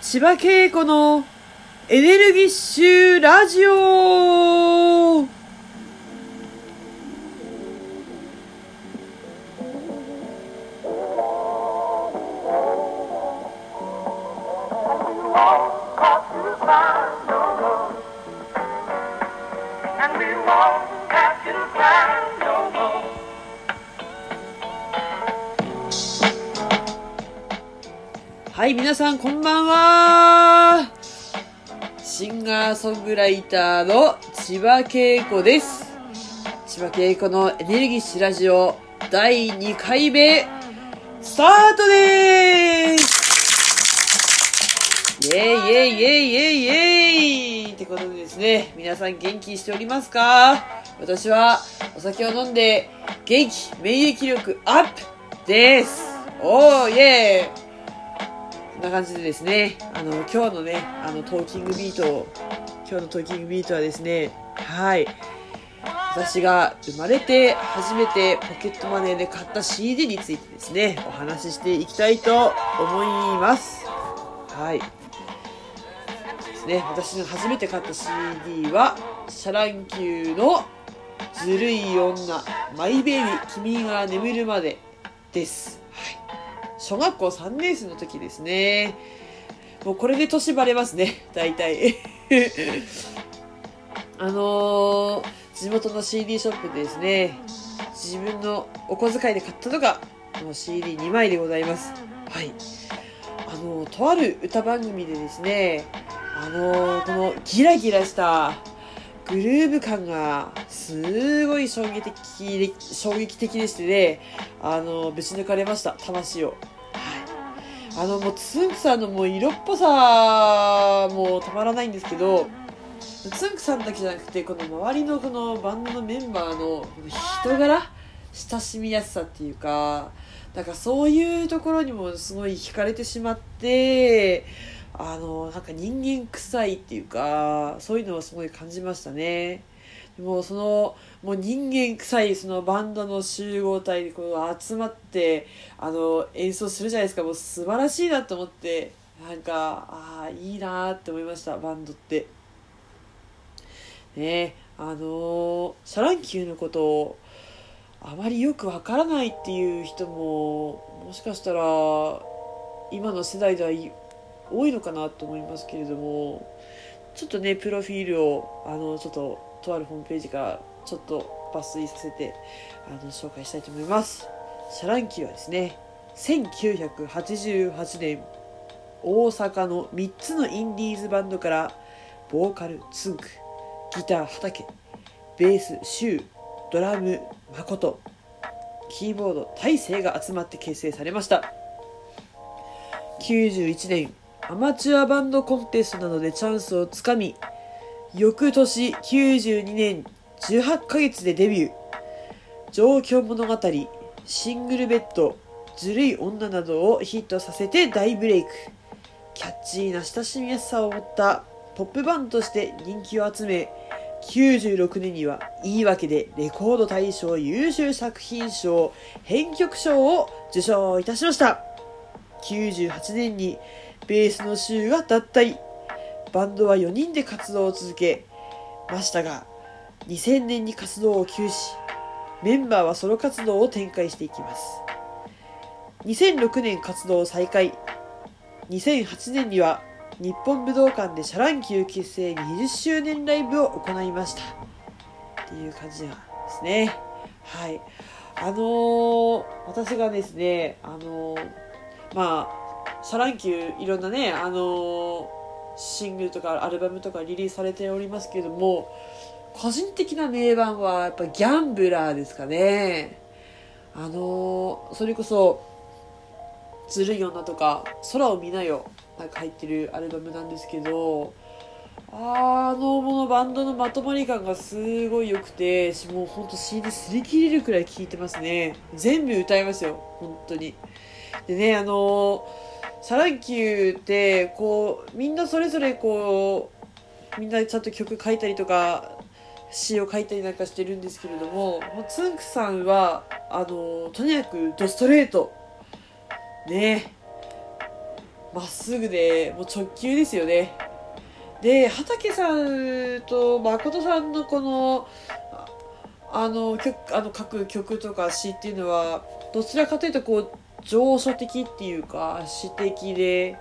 千葉恵子のエネルギッシュラジオ。はい、皆さんこんばんは。シンガーソングライターの千葉恵子です。千葉恵子のエネルギッシュラジオ第2回目、スタートです。イェイイェイイェイイェイイェイ。ってことでですね、皆さん元気しておりますか？私はお酒を飲んで元気、免疫力アップです。おーイェーイ。んな感じでですね、あの、今日のね、あの、トーキングビート、今日のトーキングビートはですね、はい。私が生まれて初めてポケットマネーで買った CD についてですね、お話ししていきたいと思います。はい。ですね、私の初めて買った CD は、シャ乱Q のずるい女、マイベイビー、君が眠るまでです。小学校3年生の時ですね。もうこれで年バレますね、大体。あのー、地元の CD ショップでですね、自分のお小遣いで買ったのが、この CD2 枚でございます。はい。あのー、とある歌番組でですね、あのー、このギラギラしたグルーヴ感がすごい衝撃的、衝撃的でしてね、あの、ぶち抜かれました、魂を。はい。あの、もう、つんくさんのもう色っぽさもたまらないんですけど、つんくさんだけじゃなくて、この周りのこのバンドのメンバーのこの人柄親しみやすさっていうか、なんかそういうところにもすごい惹かれてしまって、あの、なんか人間臭いっていうか、そういうのをすごい感じましたね。でもその、もう人間臭いそのバンドの集合体でこう集まって、あの、演奏するじゃないですか。もう素晴らしいなと思って、なんか、ああ、いいなーって思いました、バンドって。ねあのシャ乱Q のことをあまりよくわからないっていう人も、もしかしたら、今の世代ではい多いのかなと思いますけれどもちょっとねプロフィールをあのちょっととあるホームページからちょっと抜粋させてあの紹介したいと思います。シャランキーはですね1988年大阪の3つのインディーズバンドからボーカルツンクギター畑ベースシュードラム誠キーボード大勢が集まって結成されました。91年アマチュアバンドコンテストなどでチャンスをつかみ翌年92年18ヶ月でデビュー。状況物語シングルベッドずるい女などをヒットさせて大ブレイク。キャッチーな親しみやすさを持ったポップバンドとして人気を集め96年には言い訳でレコード大賞優秀作品賞編曲賞を受賞いたしました。98年にベースの週が脱退バンドは4人で活動を続けましたが2000年に活動を休止。メンバーはソロ活動を展開していきます。2006年活動を再開。2008年には日本武道館でシャ乱Q結成20周年ライブを行いました。っていう感じなんですね。はい。あのー、私がですねあのー、まあシャ乱Qいろんなねあの、シングルとかアルバムとかリリースされておりますけども個人的な名盤はやっぱギャンブラーですかね。あのそれこそずるい女とか空を見なよなんか入ってるアルバムなんですけどあのものバンドのまとまり感がすごい良くてもうほんと CD 擦り切れるくらい聴いてますね。全部歌いますよ本当に。でねあのシャ乱Q ってこうみんなそれぞれこうみんなちゃんと曲書いたりとか詩を書いたりなんかしてるんですけれどもつんくさんはあのとにかくドストレート。ね。まっすぐでもう直球ですよね。で畑さんと誠さんのこのあの曲あの書く曲とか詩っていうのはどちらかというとこう情書的っていうか詩的で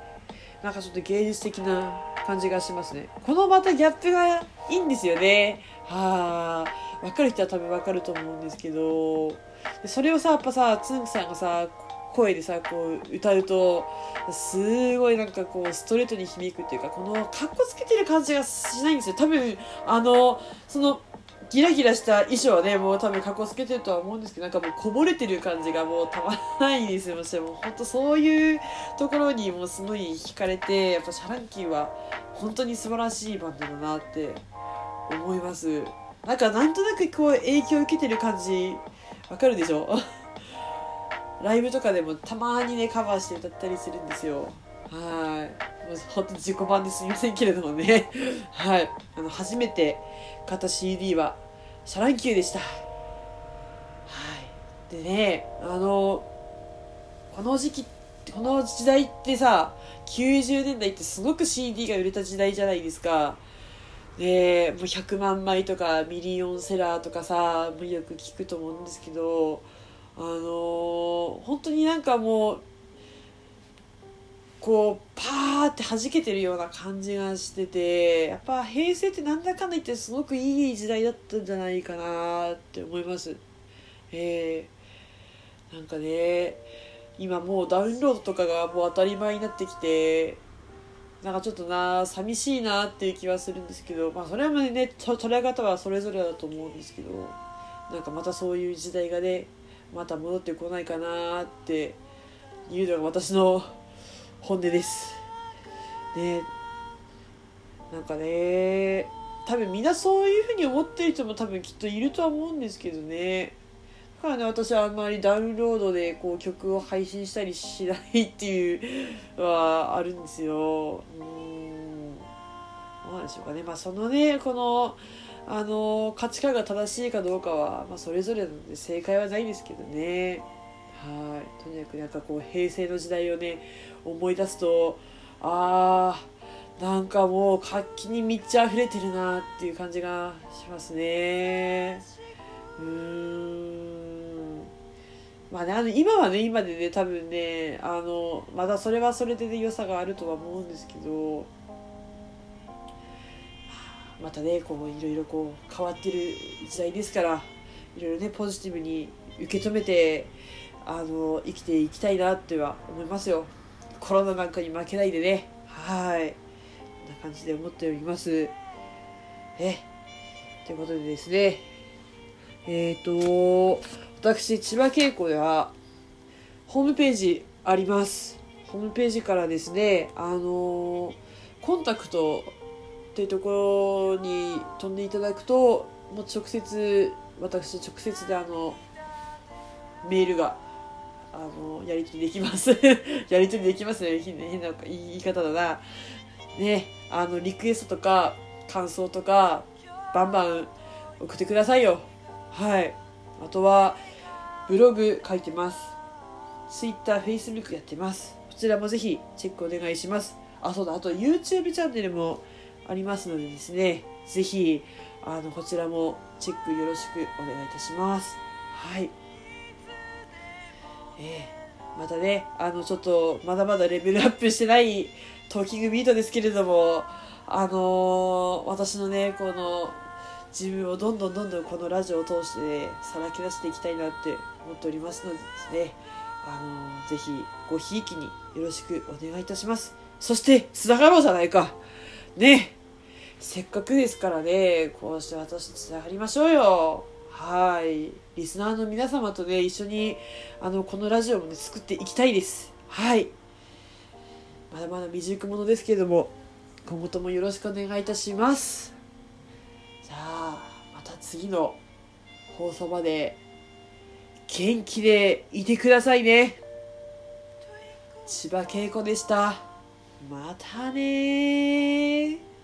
なんかちょっと芸術的な感じがしますね。このまたギャップがいいんですよね。はあ。分かる人は多分分かると思うんですけど。それをさやっぱさつんくさんがさ声でさこう歌うとすごいなんかこうストレートに響くっていうかこのかっこつけてる感じがしないんですよ。多分あのそのギラギラした衣装はねもう多分かっこつけてるとは思うんですけどなんかもうこぼれてる感じがもうたまらないですよもう。本当そういうところにもうすごい惹かれてやっぱシャランキーは本当に素晴らしいバンドだなって思います。なんかなんとなくこう影響を受けてる感じわかるでしょ？ライブとかでもたまにねカバーして歌ったりするんですよ。はい。もうほんと自己版ですみませんけれどもね。はい。あの初めて買った CD はシャ乱Q でした。はい。でねあのこの時期この時代ってさ90年代ってすごく CD が売れた時代じゃないですか。でもう100万枚とかミリオンセラーとかさよく聞くと思うんですけどあのー、本当になんかもうこうパーって弾けてるような感じがしててやっぱ平成ってなんだかんだ言ってすごくいい時代だったんじゃないかなって思います。えー、なんかね今もうダウンロードとかがもう当たり前になってきてなんかちょっとな寂しいなっていう気はするんですけどまあそれはね捉え方はそれぞれだと思うんですけどなんかまたそういう時代がねまた戻ってこないかなっていうのが私の本音です。ね。なんかね。多分みんなそういうふうに思ってる人も多分きっといるとは思うんですけどね。だからね私はあんまりダウンロードでこう曲を配信したりしないっていうのはあるんですよ。うん。どうなんでしょうかね。まあそのねこのあの価値観が正しいかどうかは、まあ、それぞれなので正解はないですけどね。はい。とにかくなんかこう平成の時代をね思い出すとあーなんかもう活気に満ち溢れてるなっていう感じがしますね。うーん。まあねあの今はね今でね多分ねあのまだそれはそれで、ね、良さがあるとは思うんですけどまたねこういろいろこう変わってる時代ですからいろいろねポジティブに受け止めてあの生きていきたいなっては思いますよ。コロナなんかに負けないでね。はい。こんな感じで思っております。えということでですね。えっ、ー、と私千葉稽古ではホームページあります。ホームページからですねあのコンタクトっていうところに飛んでいただくともう直接私直接であのメールがあのやり取りできます。やり取りできますね変な言い方だな。ねあのリクエストとか感想とかバンバン送ってくださいよ。はい。あとはブログ書いてます。Twitter、Facebook やってます。こちらもぜひチェックお願いします。あそうだ。あと YouTube チャンネルもありますのでですね、ぜひ、あの、こちらもチェックよろしくお願いいたします。はい。えー、またね、あの、ちょっと、まだまだレベルアップしてないトーキングビートですけれども、あのー、私のね、この、自分をどんどんどんどんこのラジオを通して、ね、さらけ出していきたいなって思っておりますのでですね、あのー、ぜひごひいきによろしくお願いいたします。そして、つながろうじゃないか。ね。せっかくですからね、こうして私とつながりましょうよ。はい。リスナーの皆様とね、一緒に、あの、このラジオもね、作っていきたいです。はい。まだまだ未熟者ですけれども、今後ともよろしくお願いいたします。じゃあ、また次の放送まで、元気でいてくださいね。千葉恵子でした。またね